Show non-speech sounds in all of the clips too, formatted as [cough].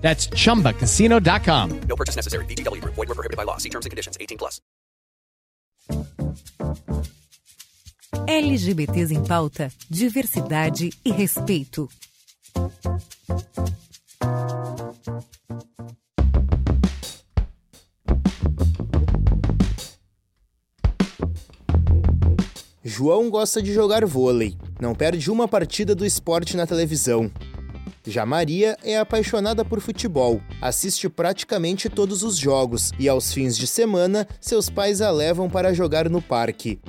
That's chumbacasino.com. No purchase necessary. VGW Group. Void were prohibited by law. See terms and conditions. 18 plus. LGBTs em pauta, diversidade e respeito. João gosta de jogar vôlei, não perde uma partida do esporte na televisão. Já Maria é apaixonada por futebol, assiste praticamente todos os jogos e aos fins de semana seus pais a levam para jogar no parque.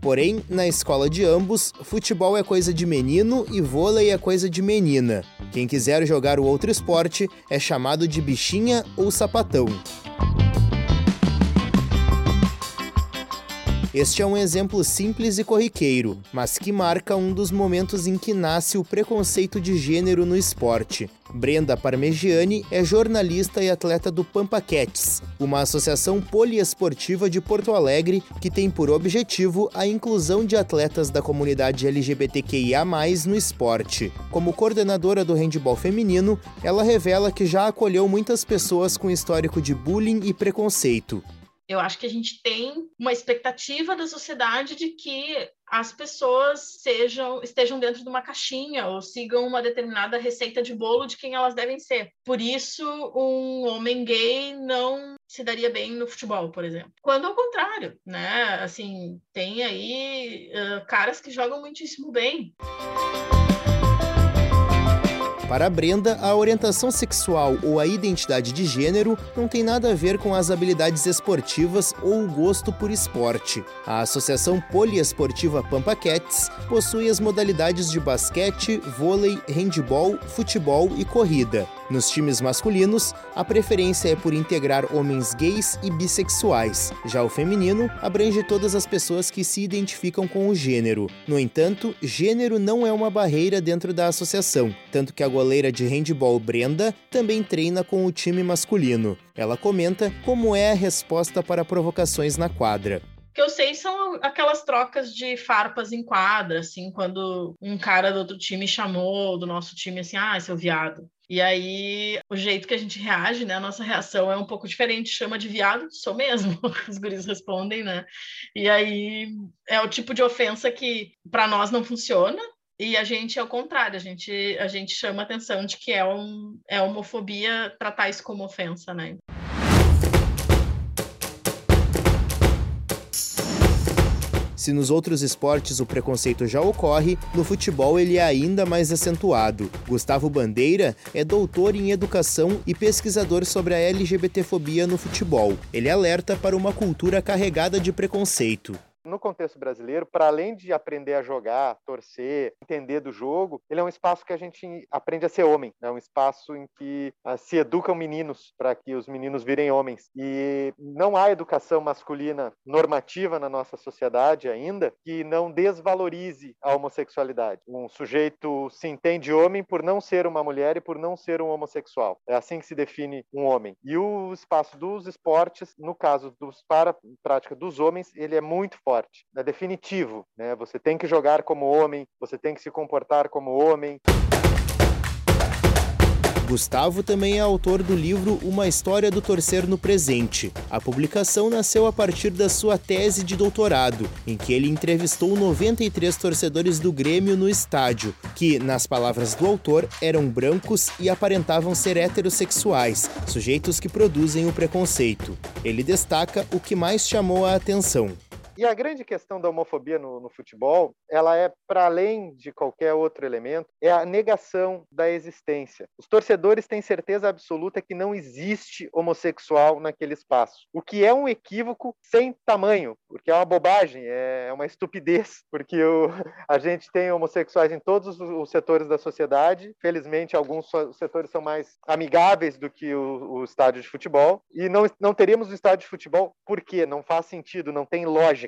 Porém, na escola de ambos, futebol é coisa de menino e vôlei é coisa de menina. Quem quiser jogar o outro esporte é chamado de bichinha ou sapatão. Este é um exemplo simples e corriqueiro, mas que marca um dos momentos em que nasce o preconceito de gênero no esporte. Brenda Parmegiani é jornalista e atleta do Pampa Cats, uma associação poliesportiva de Porto Alegre que tem por objetivo a inclusão de atletas da comunidade LGBTQIA+ no esporte. Como coordenadora do handebol feminino, ela revela que já acolheu muitas pessoas com histórico de bullying e preconceito. Eu acho que a gente tem uma expectativa da sociedade de que as pessoas sejam estejam dentro de uma caixinha ou sigam uma determinada receita de bolo de quem elas devem ser. Por isso, um homem gay não se daria bem no futebol, por exemplo. Quando ao contrário, né? Assim, tem aí uh, caras que jogam muitíssimo bem. Para Brenda, a orientação sexual ou a identidade de gênero não tem nada a ver com as habilidades esportivas ou o gosto por esporte. A Associação Poliesportiva Pampa Cats possui as modalidades de basquete, vôlei, handebol, futebol e corrida. Nos times masculinos, a preferência é por integrar homens gays e bissexuais. Já o feminino abrange todas as pessoas que se identificam com o gênero. No entanto, gênero não é uma barreira dentro da associação, tanto que a goleira de handball Brenda também treina com o time masculino. Ela comenta como é a resposta para provocações na quadra que eu sei são aquelas trocas de farpas em quadra, assim, quando um cara do outro time chamou do nosso time assim, ah, seu viado. E aí, o jeito que a gente reage, né? A nossa reação é um pouco diferente. Chama de viado, sou mesmo, [laughs] os guris respondem, né? E aí, é o tipo de ofensa que para nós não funciona, e a gente é o contrário, a gente, a gente chama atenção de que é, um, é homofobia tratar isso como ofensa, né? Se nos outros esportes o preconceito já ocorre, no futebol ele é ainda mais acentuado. Gustavo Bandeira é doutor em educação e pesquisador sobre a LGBTfobia no futebol. Ele alerta para uma cultura carregada de preconceito no contexto brasileiro, para além de aprender a jogar, torcer, entender do jogo, ele é um espaço que a gente aprende a ser homem, é um espaço em que uh, se educam meninos para que os meninos virem homens. E não há educação masculina normativa na nossa sociedade ainda que não desvalorize a homossexualidade. Um sujeito se entende homem por não ser uma mulher e por não ser um homossexual. É assim que se define um homem. E o espaço dos esportes, no caso dos para prática dos homens, ele é muito forte é definitivo, né? Você tem que jogar como homem, você tem que se comportar como homem. Gustavo também é autor do livro Uma História do Torcer no Presente. A publicação nasceu a partir da sua tese de doutorado, em que ele entrevistou 93 torcedores do Grêmio no estádio, que, nas palavras do autor, eram brancos e aparentavam ser heterossexuais, sujeitos que produzem o preconceito. Ele destaca o que mais chamou a atenção E a grande questão da homofobia no, no futebol, ela é, para além de qualquer outro elemento, é a negação da existência. Os torcedores têm certeza absoluta que não existe homossexual naquele espaço, o que é um equívoco sem tamanho, porque é uma bobagem, é uma estupidez, [laughs] porque o, a gente tem homossexuais em todos os setores da sociedade. Felizmente, alguns setores são mais amigáveis do que o, o estádio de futebol, e não, não teríamos um estádio de futebol porque não faz sentido, não tem lógica.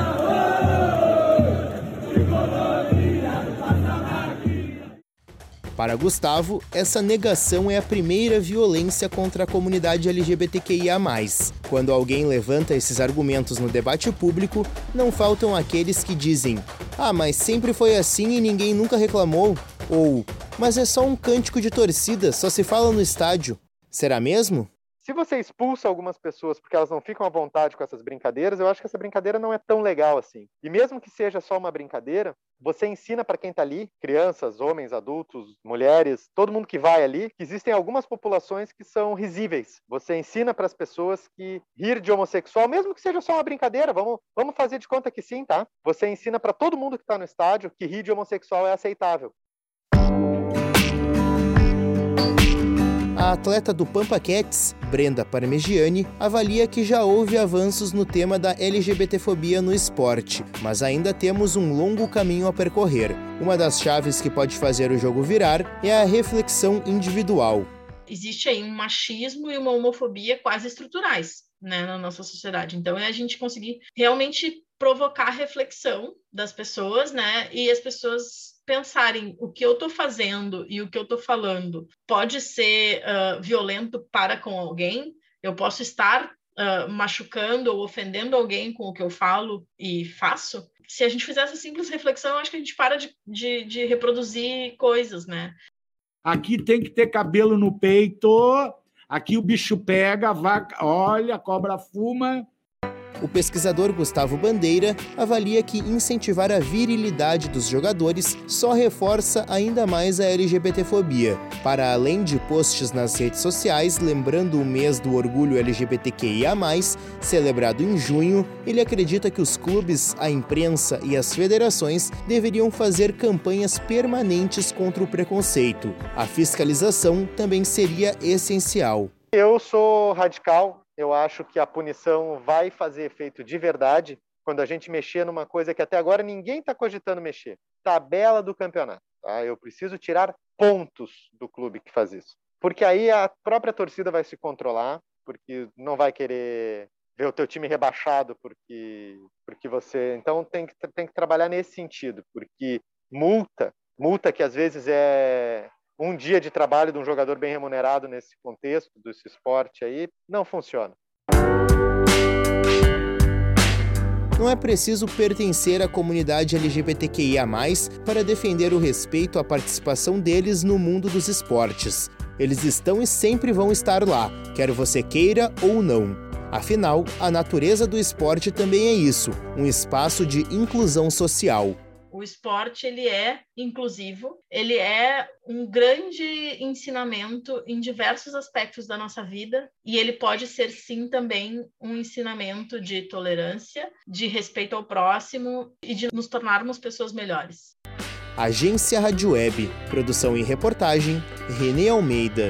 Para Gustavo, essa negação é a primeira violência contra a comunidade LGBTQIA. Quando alguém levanta esses argumentos no debate público, não faltam aqueles que dizem: Ah, mas sempre foi assim e ninguém nunca reclamou. Ou, mas é só um cântico de torcida, só se fala no estádio. Será mesmo? Se você expulsa algumas pessoas porque elas não ficam à vontade com essas brincadeiras, eu acho que essa brincadeira não é tão legal assim. E mesmo que seja só uma brincadeira, você ensina para quem está ali, crianças, homens, adultos, mulheres, todo mundo que vai ali, que existem algumas populações que são risíveis. Você ensina para as pessoas que rir de homossexual, mesmo que seja só uma brincadeira, vamos, vamos fazer de conta que sim, tá? Você ensina para todo mundo que está no estádio que rir de homossexual é aceitável. A atleta do Pampa Cats, Brenda Parmegiani, avalia que já houve avanços no tema da LGBTfobia no esporte, mas ainda temos um longo caminho a percorrer. Uma das chaves que pode fazer o jogo virar é a reflexão individual. Existe aí um machismo e uma homofobia quase estruturais né, na nossa sociedade. Então, é a gente conseguir realmente provocar reflexão das pessoas, né? E as pessoas pensarem o que eu estou fazendo e o que eu estou falando pode ser uh, violento para com alguém, eu posso estar uh, machucando ou ofendendo alguém com o que eu falo e faço. Se a gente fizer essa simples reflexão, acho que a gente para de, de, de reproduzir coisas, né? Aqui tem que ter cabelo no peito, aqui o bicho pega, vaca, olha, cobra fuma, o pesquisador Gustavo Bandeira avalia que incentivar a virilidade dos jogadores só reforça ainda mais a LGBTfobia. Para além de posts nas redes sociais lembrando o mês do orgulho LGBTQIA+, celebrado em junho, ele acredita que os clubes, a imprensa e as federações deveriam fazer campanhas permanentes contra o preconceito. A fiscalização também seria essencial. Eu sou radical, eu acho que a punição vai fazer efeito de verdade quando a gente mexer numa coisa que até agora ninguém está cogitando mexer. Tabela do campeonato. Tá? Eu preciso tirar pontos do clube que faz isso. Porque aí a própria torcida vai se controlar, porque não vai querer ver o teu time rebaixado porque porque você então tem que tem que trabalhar nesse sentido porque multa multa que às vezes é um dia de trabalho de um jogador bem remunerado nesse contexto, desse esporte aí, não funciona. Não é preciso pertencer à comunidade LGBTQIA, para defender o respeito à participação deles no mundo dos esportes. Eles estão e sempre vão estar lá, quer você queira ou não. Afinal, a natureza do esporte também é isso um espaço de inclusão social. O esporte ele é inclusivo, ele é um grande ensinamento em diversos aspectos da nossa vida e ele pode ser sim também um ensinamento de tolerância, de respeito ao próximo e de nos tornarmos pessoas melhores. Agência Rádio Web, produção e reportagem, Renê Almeida.